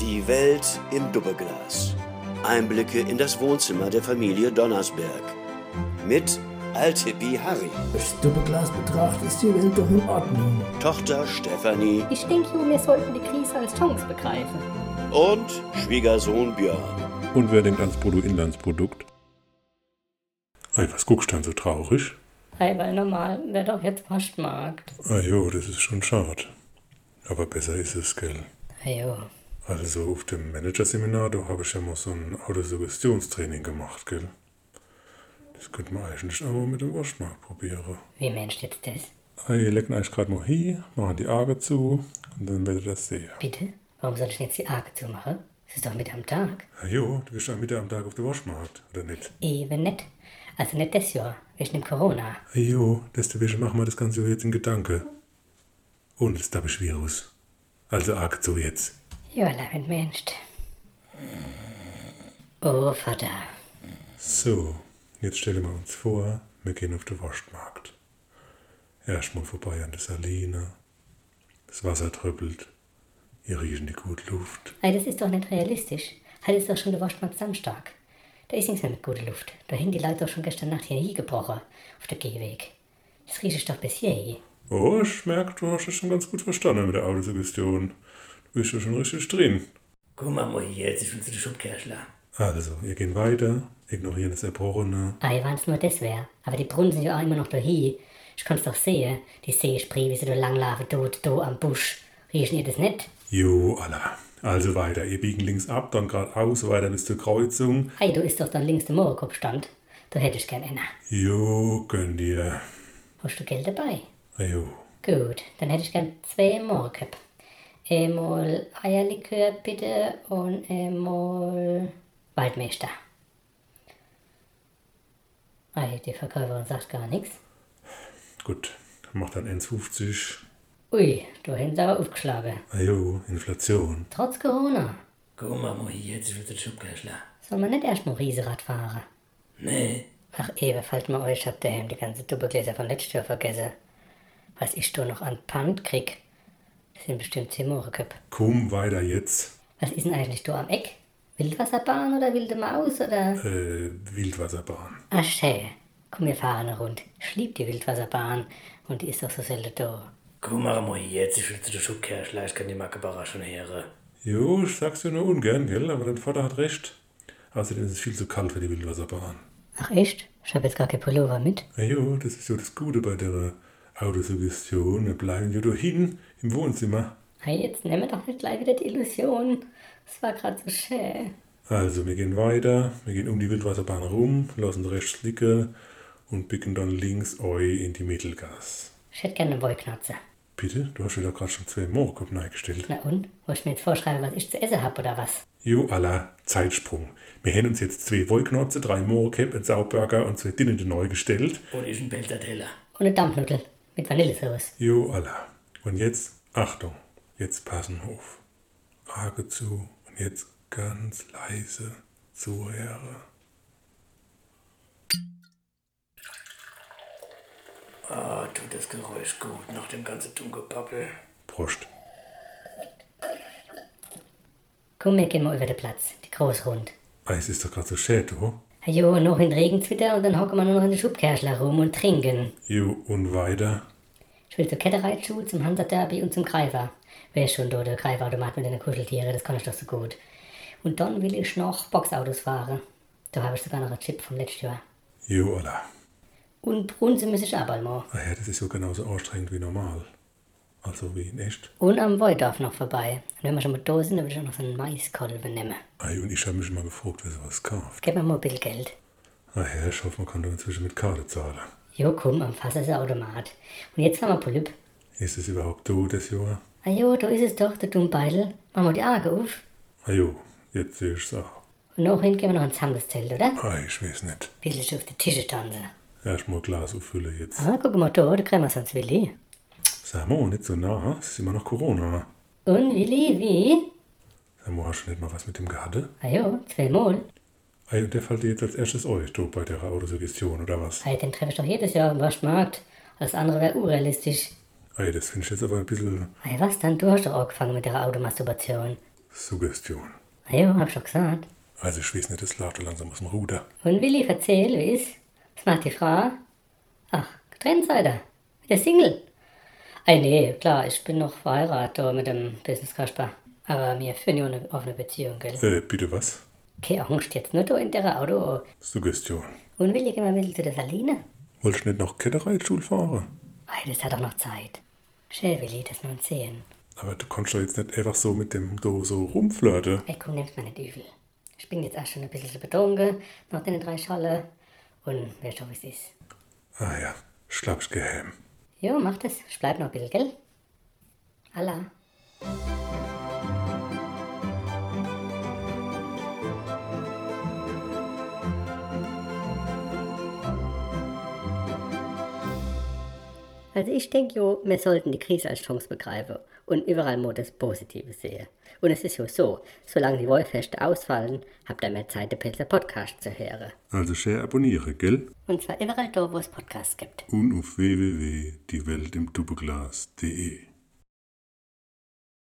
Die Welt im Doppelglas. Einblicke in das Wohnzimmer der Familie Donnersberg. Mit Altippi Harry, Durchs Doppelglas betrachtet ist die Welt doch in Ordnung. Tochter Stefanie Ich denke, wir sollten die Krise als Chance begreifen. und Schwiegersohn Björn. Und wer denkt ans Bruttoinlandsprodukt? Ei, was guckst du dann so traurig? Hey, weil normal wäre doch jetzt Postmarkt. Ah jo, das ist schon schade. Aber besser ist es, gell? Hey, jo. Also auf dem Managerseminar, da habe ich ja mal so ein Autosuggestionstraining gemacht, gell? Das könnte man eigentlich auch mal mit dem Waschmarkt probieren. Wie meinst du jetzt das? Ei, ihr lecken euch gerade mal hin, machen die Augen zu und dann werdet ihr das sehen. Bitte? Warum soll ich jetzt die Augen zumachen? Es ist doch mit am Tag. Ah jo, du bist ja Mitte am Tag auf dem Waschmarkt, oder nicht? Eben nicht. Also nicht das Jahr, wegen dem Corona. Ah jo, deswegen machen wir das Ganze jetzt in Gedanke. Und das ist Virus. Also arg so jetzt. Ja, damit Mensch. Oh, Vater. So, jetzt stellen wir uns vor, wir gehen auf den Waschmarkt. Erstmal vorbei an der Saline. Das Wasser tröppelt. Ihr riechen die gute Luft. Hey, das ist doch nicht realistisch. Heute ist doch schon der Waschmarkt Samstag. Da ist nichts mehr mit guter Luft. Da haben die Leute doch schon gestern Nacht hier hingebrochen. Auf der Gehweg. Das riecht doch bis hier. Oh, ich merke, du hast es schon ganz gut verstanden mit der Autosuggestion. Du bist ja schon richtig drin. Guck mal, hier, jetzt ist schon zu der Schubkerschler. Also, wir gehen weiter, ignorieren das Erbrochene. Ei, wenn's nur das wär. Aber die Brunnen sind ja auch immer noch dahin. Ich kann's doch sehen. Die Seespree, wie sie da langlaufen, dort, da am Busch. Riechen ihr das nicht? Jo, Allah. Also weiter, ihr biegen links ab, dann geradeaus, weiter bis zur Kreuzung. Hey, du ist doch dann links der Mohrenkopfstand. Da hätte ich gern einer. Jo, gönn dir. Hast du Geld dabei? Jo. Gut, dann hätte ich gern zwei Mohrenköpfe. Einmal Eierlikör bitte und einmal Waldmeister. Ei, die Verkäuferin sagt gar nichts. Gut, macht dann 1,50. Ui, da haben sie aber aufgeschlagen. Ah jo, Inflation. Trotz Corona. Guck mal, mal hier, jetzt ist schon zu der Schubkerschler. Soll man nicht erst mal Riesenrad fahren? Nee, Ach, eben, falls mal euch habt daheim die ganzen Doppelgläser von letztes Jahr vergessen. Was ich da noch an Pfand krieg, das sind bestimmt 10 Mohrenköpfe. Komm weiter jetzt. Was ist denn eigentlich da am Eck? Wildwasserbahn oder wilde Maus oder? Äh, Wildwasserbahn. Ach, schön. Komm, wir fahren eine Runde. Ich lieb die Wildwasserbahn und die ist doch so selten da. guck mal, mal hier, jetzt ist schon zu der Schubkerschler. Ich kann die Mackebara schon hören. Jo, ich sag's dir nur ungern, gell? Aber dein Vater hat recht. Außerdem ist es viel zu kalt für die Wildwasserbahn. Ach, echt? Ich hab jetzt gar kein Pullover mit. Ah jo, das ist ja das Gute bei der Autosuggestion. Wir bleiben ja da hinten im Wohnzimmer. Hey, jetzt nehmen wir doch nicht gleich wieder die Illusion. Das war gerade so schön. Also, wir gehen weiter, wir gehen um die Wildwasserbahn rum, lassen rechts liegen und biegen dann links eu in die Mittelgas. Ich hätte gerne eine Wollknatze. Bitte? Du hast dir doch gerade schon zwei Moorkopf eingestellt. Na und? Wolltest du mir jetzt vorschreiben, was ich zu essen hab oder was? Jo, aller Zeitsprung. Wir haben uns jetzt zwei Wollknotze, drei Moorkopf, einen Sauburger und zwei Dinnende neu gestellt. Und ist ein Belterteller. Und eine Dampfnudel mit Vanillesauce. Jo, aller. Und jetzt, Achtung, jetzt passen auf. Auge zu und jetzt ganz leise zuhören. Ah, tut das Geräusch gut nach dem ganzen Dunkelpappel. Prost. Komm, wir gehen mal über den Platz. Die Großrund. Eis ist doch gerade so schön, du. Jo, noch in Regenzwitter und dann hocken wir nur noch in der Schubkerschler rum und trinken. Jo, und weiter. Ich will zur Kettereitschuh, zum Hansa-Derby und zum Greifer. Wer ist schon da, der Greifautomat mit den Kuscheltieren, das kann ich doch so gut. Und dann will ich noch Boxautos fahren. Da habe ich sogar noch einen Chip vom letzten Jahr. Jo, Allah. Und Brunse muss ich auch mal. Ah ja, das ist ja genauso anstrengend wie normal. Also wie in echt. Und am Woldorf noch vorbei. Und wenn wir schon mal da sind, dann will ich auch noch so einen Maiskolben nehmen. Ei, und ich habe mich mal gefragt, wer sowas kauft. Gib mir mal ein bisschen Geld. Ah ja, ich hoffe, man kann da inzwischen mit Karte zahlen. Jo, komm, am Fass ist ein Automat. Und jetzt haben wir Polyp. Ist es überhaupt da, das Jahr? Ah jo, da ist es doch, der Dummbeidel. Machen wir die Augen auf. Ah jo, jetzt sehe ich es auch. Und nachhin gehen wir noch ins Handelszelt, oder? Ah, ich weiß nicht. Bisschen auf die Tische tanzen. Erstmal Glas auffüllen jetzt. Ah, guck mal da, da kriegen wir sonst Willi. Sag mal, nicht so nah, es ist immer noch Corona. Und Willi, wie? Sag mal, hast du nicht mal was mit dem gehabt? Ah jo, zweimal. Ei, und der fällt dir jetzt als erstes euch, du, bei der Autosuggestion, oder was? Hey, den treffe ich doch jedes Jahr im Waschmarkt. Alles andere wäre unrealistisch. Ei, das finde ich jetzt aber ein bisschen... Hey, was dann? Du hast doch angefangen mit der Automasturbation. Suggestion. Ah ja, hab schon gesagt. Also ich weiß nicht, es läuft langsam aus dem Ruder. Und Willi, erzähl, wie ist? Was macht die Frau? Ach, getrennt seid ihr? Mit der Single? Ei, nee, klar, ich bin noch verheiratet mit dem Business Kasper. Aber wir führen ja eine offene Beziehung, gell? Äh, bitte was? Keine Angst, jetzt nur da in der Auto. Suggestion. Und gehen wir ein bisschen zu der Saline? Wolltest du nicht noch Kettereitschule fahren? Ei, das hat doch noch Zeit. Schön, Willi, das nun sehen. Aber du kannst doch jetzt nicht einfach so mit dem do so rumflirten. Ey, komm, nimm's mir nicht übel. Ich bin jetzt auch schon ein bisschen betrunken nach den drei Schale. Und wer schon, wie es ist. Ah ja, ich glaub, ich geh heim. Jo, mach das. Ich bleib noch ein bisschen, gell? Allah. Also ich denke jo, wir sollten die Krise als Chance begreifen und überall nur das Positive sehen. Und es ist ja so, solange die Wohlfeste ausfallen, habt ihr mehr Zeit, den Pilzer Podcast zu hören. Also share abonniere, gell? Und zwar überall da, wo es Podcasts gibt. Und auf www.dieweltimtubeglas.de